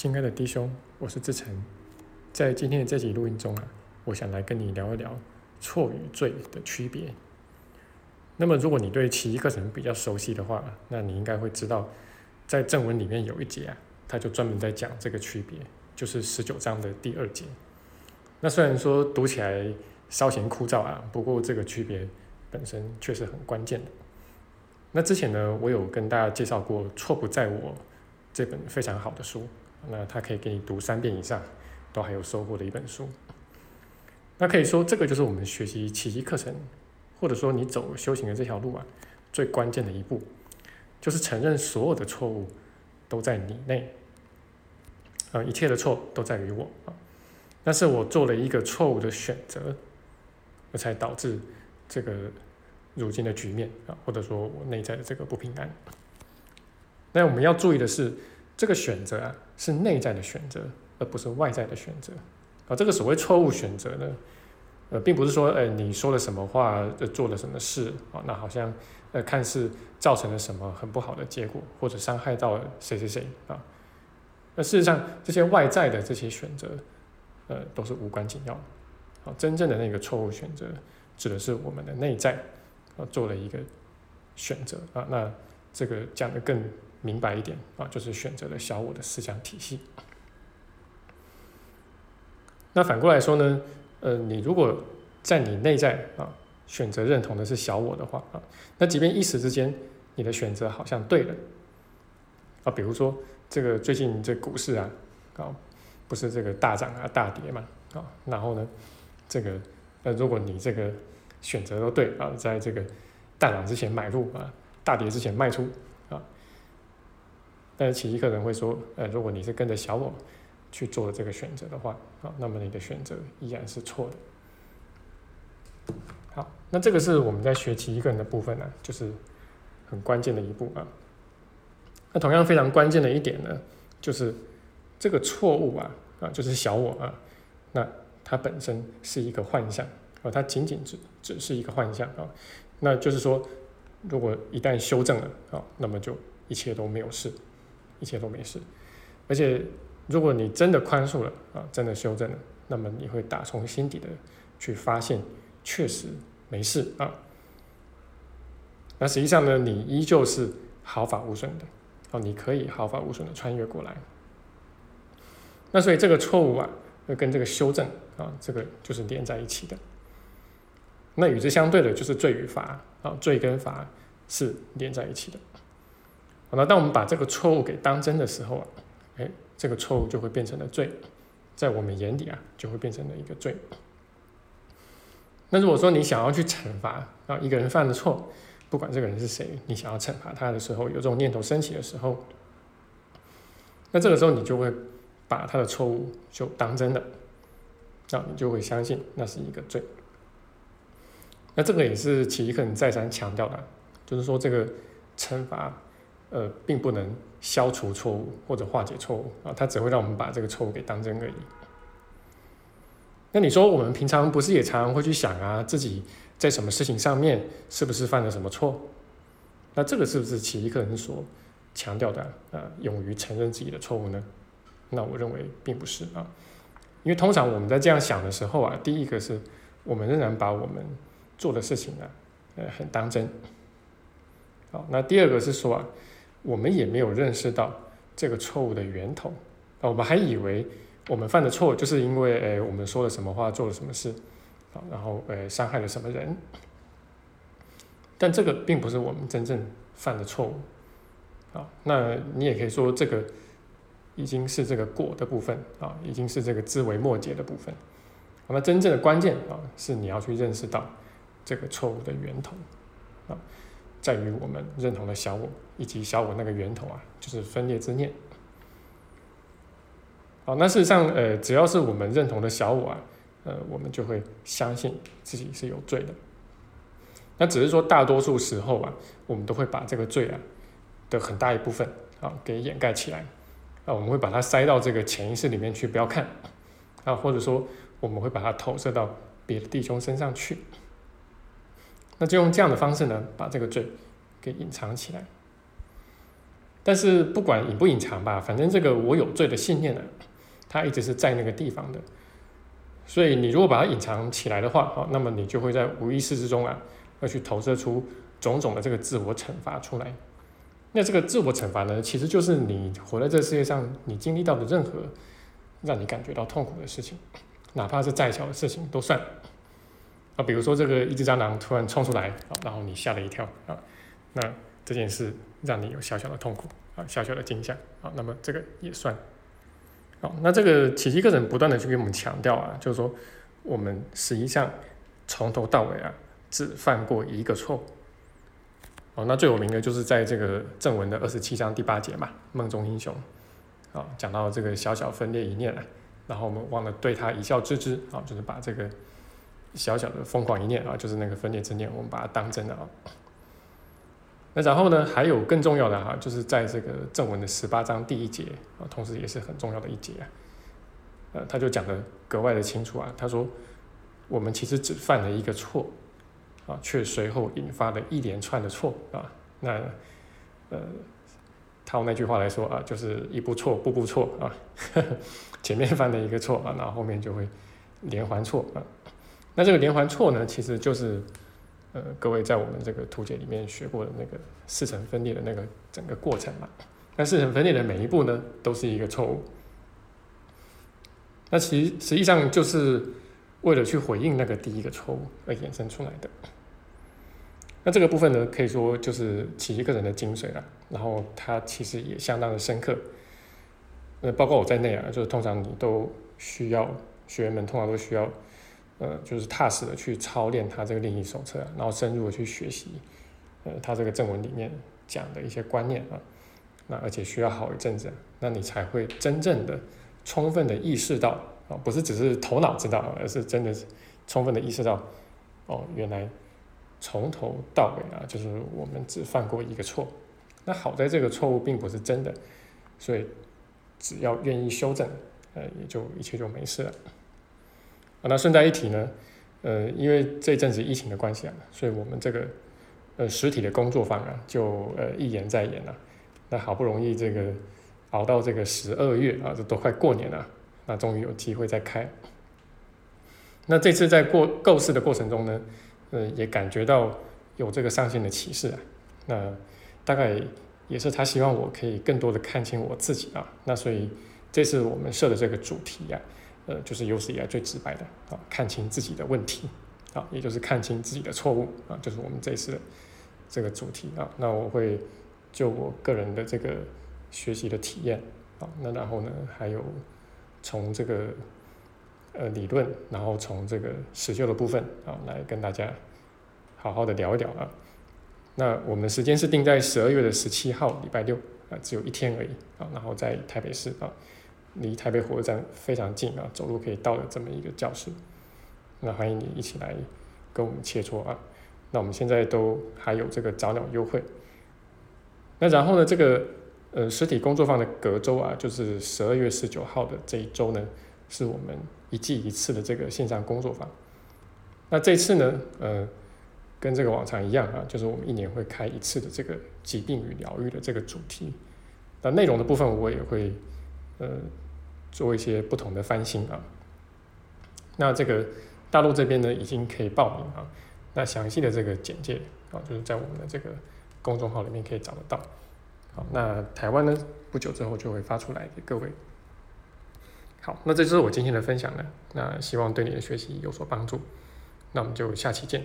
亲爱的弟兄，我是志成，在今天的这集录音中啊，我想来跟你聊一聊错与罪的区别。那么，如果你对奇异课程比较熟悉的话，那你应该会知道，在正文里面有一节啊，他就专门在讲这个区别，就是十九章的第二节。那虽然说读起来稍显枯燥啊，不过这个区别本身确实很关键的。那之前呢，我有跟大家介绍过《错不在我》这本非常好的书。那他可以给你读三遍以上，都还有收获的一本书。那可以说，这个就是我们学习奇迹课程，或者说你走修行的这条路啊，最关键的一步，就是承认所有的错误都在你内，啊，一切的错都在于我啊。那是我做了一个错误的选择，我才导致这个如今的局面啊，或者说我内在的这个不平安。那我们要注意的是。这个选择啊，是内在的选择，而不是外在的选择。啊，这个所谓错误选择呢，呃，并不是说，呃，你说了什么话，呃，做了什么事，啊，那好像，呃，看似造成了什么很不好的结果，或者伤害到了谁谁谁啊。那事实上，这些外在的这些选择，呃，都是无关紧要。好，真正的那个错误选择，指的是我们的内在，啊，做了一个选择啊。那这个讲的更。明白一点啊，就是选择了小我的思想体系。那反过来说呢，呃，你如果在你内在啊选择认同的是小我的话啊，那即便一时之间你的选择好像对了啊，比如说这个最近这股市啊啊不是这个大涨啊大跌嘛啊，然后呢这个呃如果你这个选择都对啊，在这个大涨之前买入啊，大跌之前卖出。但是其一个人会说，呃，如果你是跟着小我去做这个选择的话，啊，那么你的选择依然是错的。好，那这个是我们在学习一个人的部分呢，就是很关键的一步啊。那同样非常关键的一点呢，就是这个错误啊，啊，就是小我啊，那它本身是一个幻象啊，它仅仅只只是一个幻象啊。那就是说，如果一旦修正了啊，那么就一切都没有事。一切都没事，而且如果你真的宽恕了啊，真的修正了，那么你会打从心底的去发现，确实没事啊。那实际上呢，你依旧是毫发无损的哦，你可以毫发无损的穿越过来。那所以这个错误啊，会跟这个修正啊，这个就是连在一起的。那与之相对的就是罪与罚啊，罪跟罚是连在一起的。好，那当我们把这个错误给当真的时候啊，哎，这个错误就会变成了罪，在我们眼里啊，就会变成了一个罪。那如果说你想要去惩罚啊一个人犯的错，不管这个人是谁，你想要惩罚他的时候，有这种念头升起的时候，那这个时候你就会把他的错误就当真的，那你就会相信那是一个罪。那这个也是奇一克人再三强调的，就是说这个惩罚。呃，并不能消除错误或者化解错误啊，它只会让我们把这个错误给当真而已。那你说，我们平常不是也常常会去想啊，自己在什么事情上面是不是犯了什么错？那这个是不是奇一克人所强调的啊，勇于承认自己的错误呢？那我认为并不是啊，因为通常我们在这样想的时候啊，第一个是我们仍然把我们做的事情呢，呃，很当真。好，那第二个是说啊。我们也没有认识到这个错误的源头。啊，我们还以为我们犯的错就是因为诶我们说了什么话，做了什么事，啊，然后诶伤害了什么人，但这个并不是我们真正犯的错误，啊，那你也可以说这个已经是这个果的部分啊，已经是这个枝微末节的部分，那真正的关键啊是你要去认识到这个错误的源头，啊。在于我们认同的小我，以及小我那个源头啊，就是分裂之念。好，那事实上，呃，只要是我们认同的小我啊，呃，我们就会相信自己是有罪的。那只是说，大多数时候啊，我们都会把这个罪啊的很大一部分啊给掩盖起来啊，我们会把它塞到这个潜意识里面去，不要看啊，或者说我们会把它投射到别的弟兄身上去。那就用这样的方式呢，把这个罪给隐藏起来。但是不管隐不隐藏吧，反正这个我有罪的信念呢，它一直是在那个地方的。所以你如果把它隐藏起来的话，好，那么你就会在无意识之中啊，要去投射出种种的这个自我惩罚出来。那这个自我惩罚呢，其实就是你活在这世界上，你经历到的任何让你感觉到痛苦的事情，哪怕是再小的事情都算。啊，比如说这个一只蟑螂突然冲出来，啊，然后你吓了一跳，啊，那这件事让你有小小的痛苦，啊，小小的惊吓，啊，那么这个也算。好，那这个奇迹课程不断的去给我们强调啊，就是说我们实际上从头到尾啊，只犯过一个错误。哦，那最有名的就是在这个正文的二十七章第八节嘛，梦中英雄，啊，讲到这个小小分裂一念啊，然后我们忘了对他一笑置之，啊，就是把这个小小的疯狂一念啊，就是那个分裂之念，我们把它当真的啊。那然后呢，还有更重要的哈，就是在这个正文的十八章第一节啊，同时也是很重要的一节啊，呃，他就讲的格外的清楚啊，他说我们其实只犯了一个错啊，却随后引发了一连串的错啊，那呃，套那句话来说啊，就是一步错，步步错啊，前面犯了一个错啊，然后后面就会连环错啊，那这个连环错呢，其实就是。呃，各位在我们这个图解里面学过的那个四层分裂的那个整个过程嘛，那四层分裂的每一步呢，都是一个错误。那其实实际上就是为了去回应那个第一个错误而衍生出来的。那这个部分呢，可以说就是奇迹课程的精髓了。然后它其实也相当的深刻。呃，包括我在内啊，就是通常你都需要学员们通常都需要。呃，就是踏实的去操练他这个练习手册，然后深入的去学习，呃，他这个正文里面讲的一些观念啊，那而且需要好一阵子，那你才会真正的充分的意识到啊，不是只是头脑知道，而是真的充分的意识到，哦，原来从头到尾啊，就是我们只犯过一个错，那好在这个错误并不是真的，所以只要愿意修正，呃，也就一切就没事了。啊，那顺带一提呢，呃，因为这阵子疫情的关系啊，所以我们这个呃实体的工作坊啊，就呃一延再延了。那好不容易这个熬到这个十二月啊，这都快过年了，那终于有机会再开。那这次在过构思的过程中呢，呃，也感觉到有这个上线的启示啊。那大概也是他希望我可以更多的看清我自己啊。那所以这次我们设的这个主题呀。呃，就是有史以来最直白的啊，看清自己的问题啊，也就是看清自己的错误啊，就是我们这次的这个主题啊。那我会就我个人的这个学习的体验啊，那然后呢，还有从这个呃理论，然后从这个实修的部分啊，来跟大家好好的聊一聊啊。那我们时间是定在十二月的十七号，礼拜六啊，只有一天而已啊，然后在台北市啊。离台北火车站非常近啊，走路可以到的这么一个教室，那欢迎你一起来跟我们切磋啊。那我们现在都还有这个早鸟优惠。那然后呢，这个呃实体工作坊的隔周啊，就是十二月十九号的这一周呢，是我们一季一次的这个线上工作坊。那这次呢，呃，跟这个往常一样啊，就是我们一年会开一次的这个疾病与疗愈的这个主题。那内容的部分我也会。呃，做一些不同的翻新啊。那这个大陆这边呢，已经可以报名啊。那详细的这个简介啊，就是在我们的这个公众号里面可以找得到。好，那台湾呢，不久之后就会发出来给各位。好，那这就是我今天的分享了。那希望对你的学习有所帮助。那我们就下期见。